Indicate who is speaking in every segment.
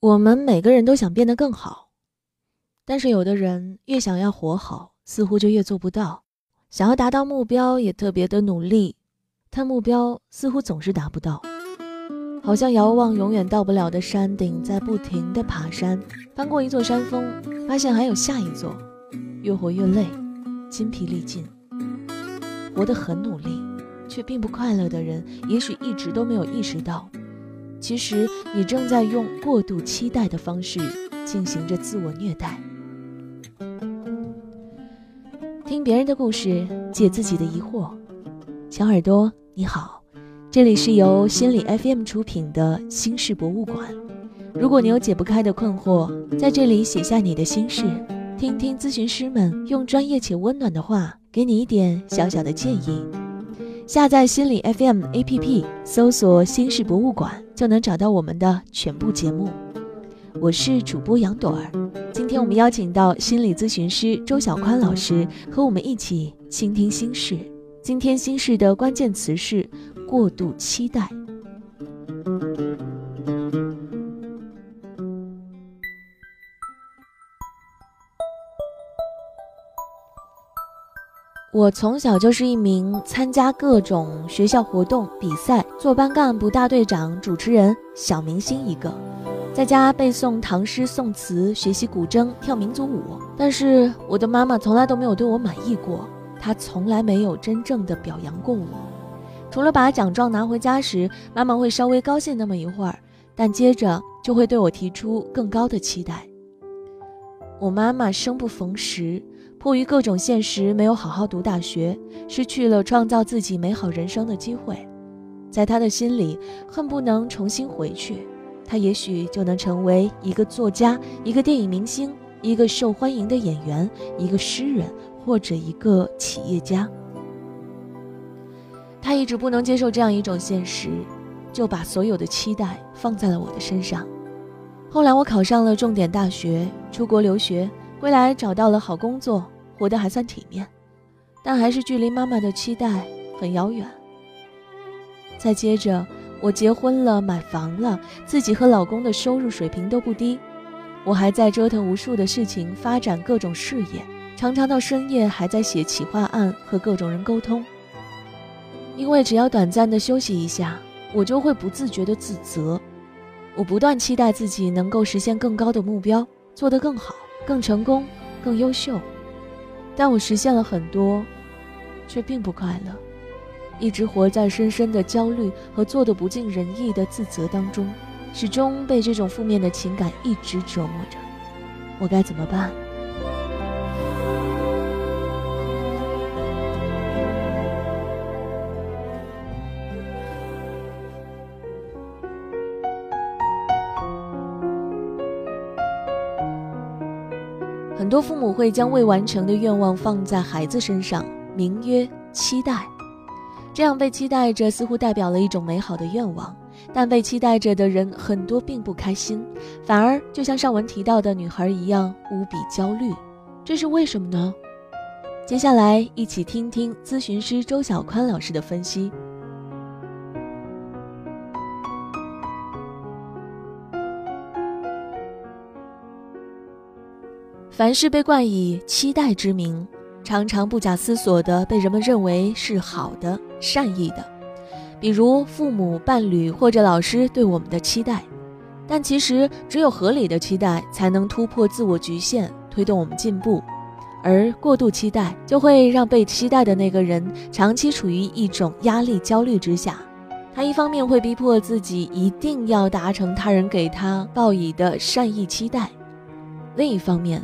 Speaker 1: 我们每个人都想变得更好，但是有的人越想要活好，似乎就越做不到；想要达到目标，也特别的努力，但目标似乎总是达不到。好像遥望永远到不了的山顶，在不停的爬山，翻过一座山峰，发现还有下一座，越活越累，筋疲力尽，活得很努力，却并不快乐的人，也许一直都没有意识到。其实你正在用过度期待的方式进行着自我虐待。听别人的故事，解自己的疑惑。小耳朵你好，这里是由心理 FM 出品的心事博物馆。如果你有解不开的困惑，在这里写下你的心事，听听咨询师们用专业且温暖的话给你一点小小的建议。下载心理 FM APP，搜索“心事博物馆”。就能找到我们的全部节目。我是主播杨朵儿，今天我们邀请到心理咨询师周小宽老师和我们一起倾听心事。今天心事的关键词是过度期待。我从小就是一名参加各种学校活动、比赛、做班干部、大队长、主持人、小明星一个，在家背诵唐诗宋词、学习古筝、跳民族舞。但是我的妈妈从来都没有对我满意过，她从来没有真正的表扬过我。除了把奖状拿回家时，妈妈会稍微高兴那么一会儿，但接着就会对我提出更高的期待。我妈妈生不逢时。迫于各种现实，没有好好读大学，失去了创造自己美好人生的机会。在他的心里，恨不能重新回去，他也许就能成为一个作家、一个电影明星、一个受欢迎的演员、一个诗人或者一个企业家。他一直不能接受这样一种现实，就把所有的期待放在了我的身上。后来，我考上了重点大学，出国留学。归来找到了好工作，活得还算体面，但还是距离妈妈的期待很遥远。再接着，我结婚了，买房了，自己和老公的收入水平都不低，我还在折腾无数的事情，发展各种事业，常常到深夜还在写企划案和各种人沟通。因为只要短暂的休息一下，我就会不自觉的自责。我不断期待自己能够实现更高的目标，做得更好。更成功，更优秀，但我实现了很多，却并不快乐，一直活在深深的焦虑和做的不尽人意的自责当中，始终被这种负面的情感一直折磨着，我该怎么办？很多父母会将未完成的愿望放在孩子身上，名曰期待。这样被期待着，似乎代表了一种美好的愿望，但被期待着的人很多并不开心，反而就像上文提到的女孩一样无比焦虑。这是为什么呢？接下来一起听听咨询师周小宽老师的分析。凡是被冠以期待之名，常常不假思索地被人们认为是好的、善意的，比如父母、伴侣或者老师对我们的期待。但其实，只有合理的期待才能突破自我局限，推动我们进步。而过度期待就会让被期待的那个人长期处于一种压力、焦虑之下。他一方面会逼迫自己一定要达成他人给他报以的善意期待，另一方面。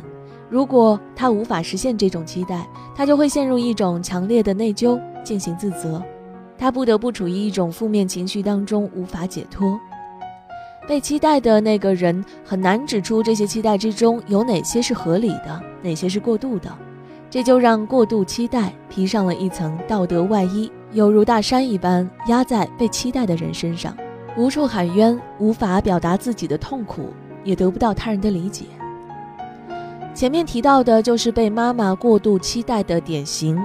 Speaker 1: 如果他无法实现这种期待，他就会陷入一种强烈的内疚，进行自责，他不得不处于一种负面情绪当中，无法解脱。被期待的那个人很难指出这些期待之中有哪些是合理的，哪些是过度的，这就让过度期待披上了一层道德外衣，犹如大山一般压在被期待的人身上，无处喊冤，无法表达自己的痛苦，也得不到他人的理解。前面提到的就是被妈妈过度期待的典型。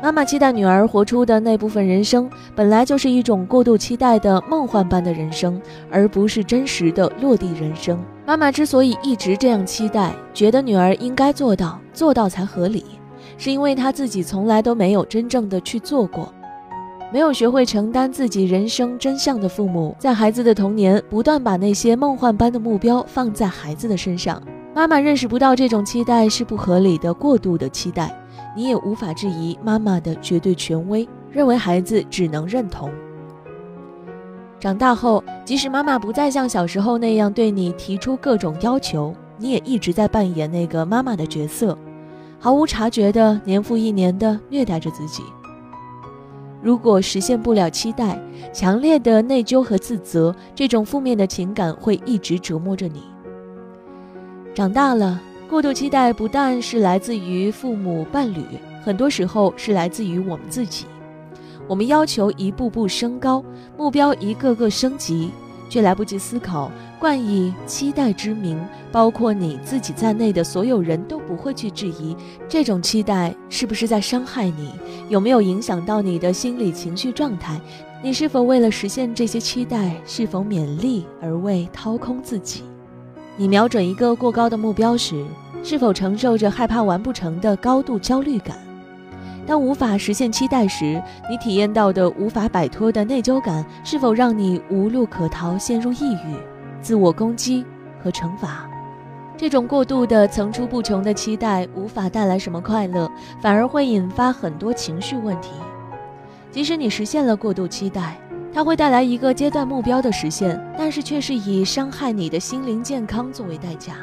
Speaker 1: 妈妈期待女儿活出的那部分人生，本来就是一种过度期待的梦幻般的人生，而不是真实的落地人生。妈妈之所以一直这样期待，觉得女儿应该做到，做到才合理，是因为她自己从来都没有真正的去做过。没有学会承担自己人生真相的父母，在孩子的童年不断把那些梦幻般的目标放在孩子的身上。妈妈认识不到这种期待是不合理的、过度的期待。你也无法质疑妈妈的绝对权威，认为孩子只能认同。长大后，即使妈妈不再像小时候那样对你提出各种要求，你也一直在扮演那个妈妈的角色，毫无察觉的年复一年的虐待着自己。如果实现不了期待，强烈的内疚和自责这种负面的情感会一直折磨着你。长大了。过度期待不但是来自于父母、伴侣，很多时候是来自于我们自己。我们要求一步步升高，目标一个个升级，却来不及思考，冠以期待之名，包括你自己在内的所有人都不会去质疑这种期待是不是在伤害你，有没有影响到你的心理情绪状态，你是否为了实现这些期待，是否勉力而为掏空自己？你瞄准一个过高的目标时，是否承受着害怕完不成的高度焦虑感？当无法实现期待时，你体验到的无法摆脱的内疚感，是否让你无路可逃，陷入抑郁、自我攻击和惩罚？这种过度的层出不穷的期待，无法带来什么快乐，反而会引发很多情绪问题。即使你实现了过度期待。它会带来一个阶段目标的实现，但是却是以伤害你的心灵健康作为代价。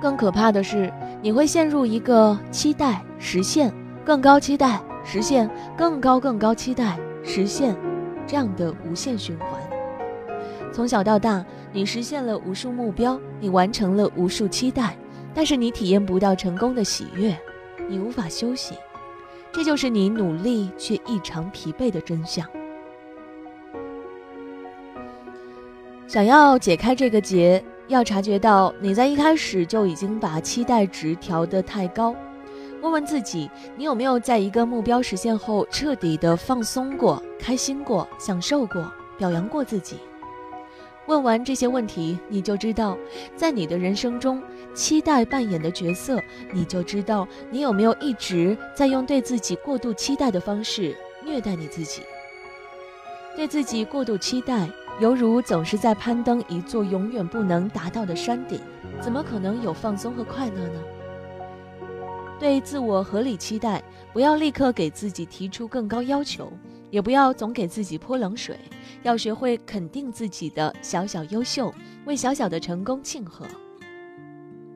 Speaker 1: 更可怕的是，你会陷入一个期待实现更高期待实现更高更高期待实现这样的无限循环。从小到大，你实现了无数目标，你完成了无数期待，但是你体验不到成功的喜悦，你无法休息。这就是你努力却异常疲惫的真相。想要解开这个结，要察觉到你在一开始就已经把期待值调得太高。问问自己，你有没有在一个目标实现后彻底的放松过、开心过、享受过、表扬过自己？问完这些问题，你就知道，在你的人生中，期待扮演的角色，你就知道你有没有一直在用对自己过度期待的方式虐待你自己。对自己过度期待。犹如总是在攀登一座永远不能达到的山顶，怎么可能有放松和快乐呢？对自我合理期待，不要立刻给自己提出更高要求，也不要总给自己泼冷水，要学会肯定自己的小小优秀，为小小的成功庆贺。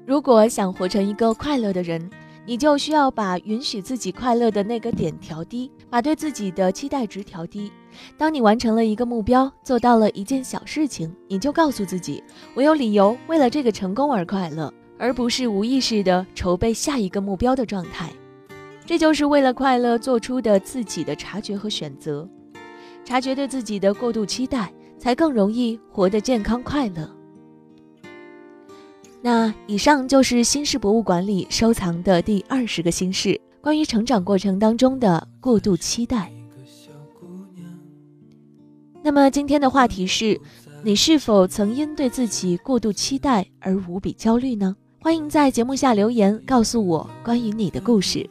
Speaker 1: 如果想活成一个快乐的人，你就需要把允许自己快乐的那个点调低，把对自己的期待值调低。当你完成了一个目标，做到了一件小事情，你就告诉自己：“我有理由为了这个成功而快乐，而不是无意识的筹备下一个目标的状态。”这就是为了快乐做出的自己的察觉和选择。察觉对自己的过度期待，才更容易活得健康快乐。那以上就是新式博物馆里收藏的第二十个心事，关于成长过程当中的过度期待。那么今天的话题是，你是否曾因对自己过度期待而无比焦虑呢？欢迎在节目下留言告诉我关于你的故事。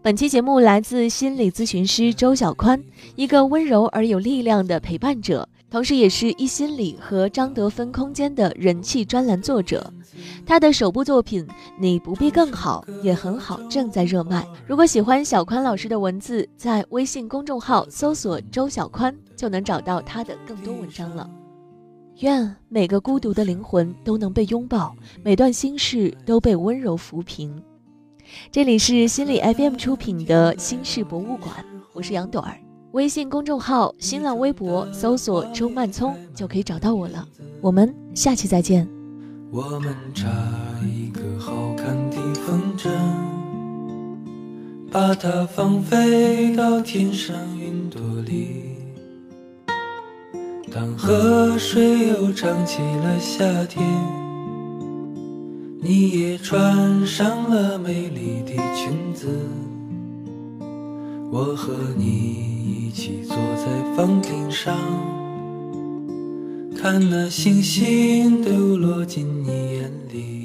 Speaker 1: 本期节目来自心理咨询师周小宽，一个温柔而有力量的陪伴者。同时，也是一心理和张德芬空间的人气专栏作者。他的首部作品《你不必更好也很好》正在热卖。如果喜欢小宽老师的文字，在微信公众号搜索“周小宽”就能找到他的更多文章了。愿每个孤独的灵魂都能被拥抱，每段心事都被温柔抚平。这里是心理 FM 出品的心事博物馆，我是杨朵儿。微信公众号、新浪微博搜索“周曼聪”就可以找到我了。我们下期再见。
Speaker 2: 我们插一个好看的风筝，把它放飞到天上云朵里。当河水又唱起了夏天，你也穿上了美丽的裙子。我和你一起坐在房顶上，看那星星都落进你眼里。